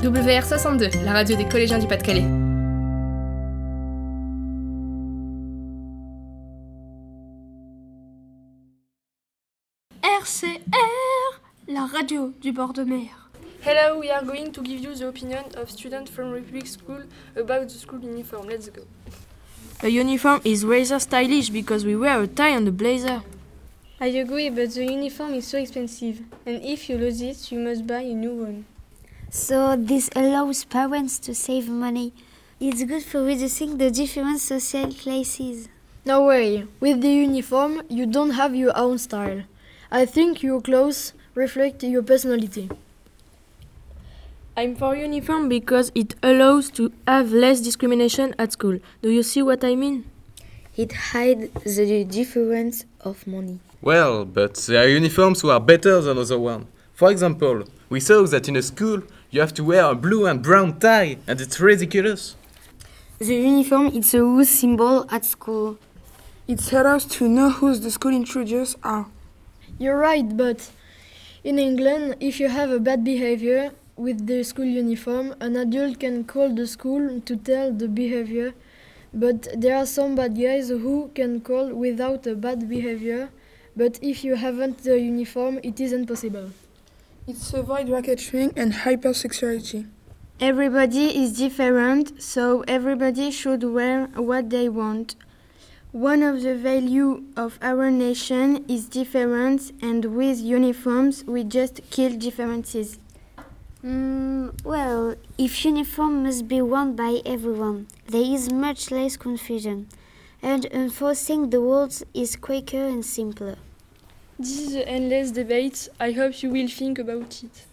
WR62, la radio des collégiens du Pas-de-Calais. RCR, la radio du bord de mer. Hello, we are going to give you the opinion of students from Republic School about the school uniform. Let's go. A uniform is rather stylish because we wear a tie and a blazer. I agree, but the uniform is so expensive, and if you lose it, you must buy a new one. So this allows parents to save money. It's good for reducing the different social classes. No way. With the uniform, you don't have your own style. I think your clothes reflect your personality. I'm for uniform because it allows to have less discrimination at school. Do you see what I mean? It hides the difference of money. Well, but there are uniforms who are better than other ones. For example, we saw that in a school you have to wear a blue and brown tie, and it's ridiculous. The uniform is a who symbol at school. It helps us to know who the school intruders are. You're right, but in England, if you have a bad behavior with the school uniform, an adult can call the school to tell the behavior. But there are some bad guys who can call without a bad behavior. But if you haven't the uniform, it isn't possible. It's avoid racketeering and hypersexuality. Everybody is different, so everybody should wear what they want. One of the value of our nation is difference, and with uniforms we just kill differences. Mm, well, if uniform must be worn by everyone, there is much less confusion, and enforcing the rules is quicker and simpler. This is an endless debate. I hope you will think about it.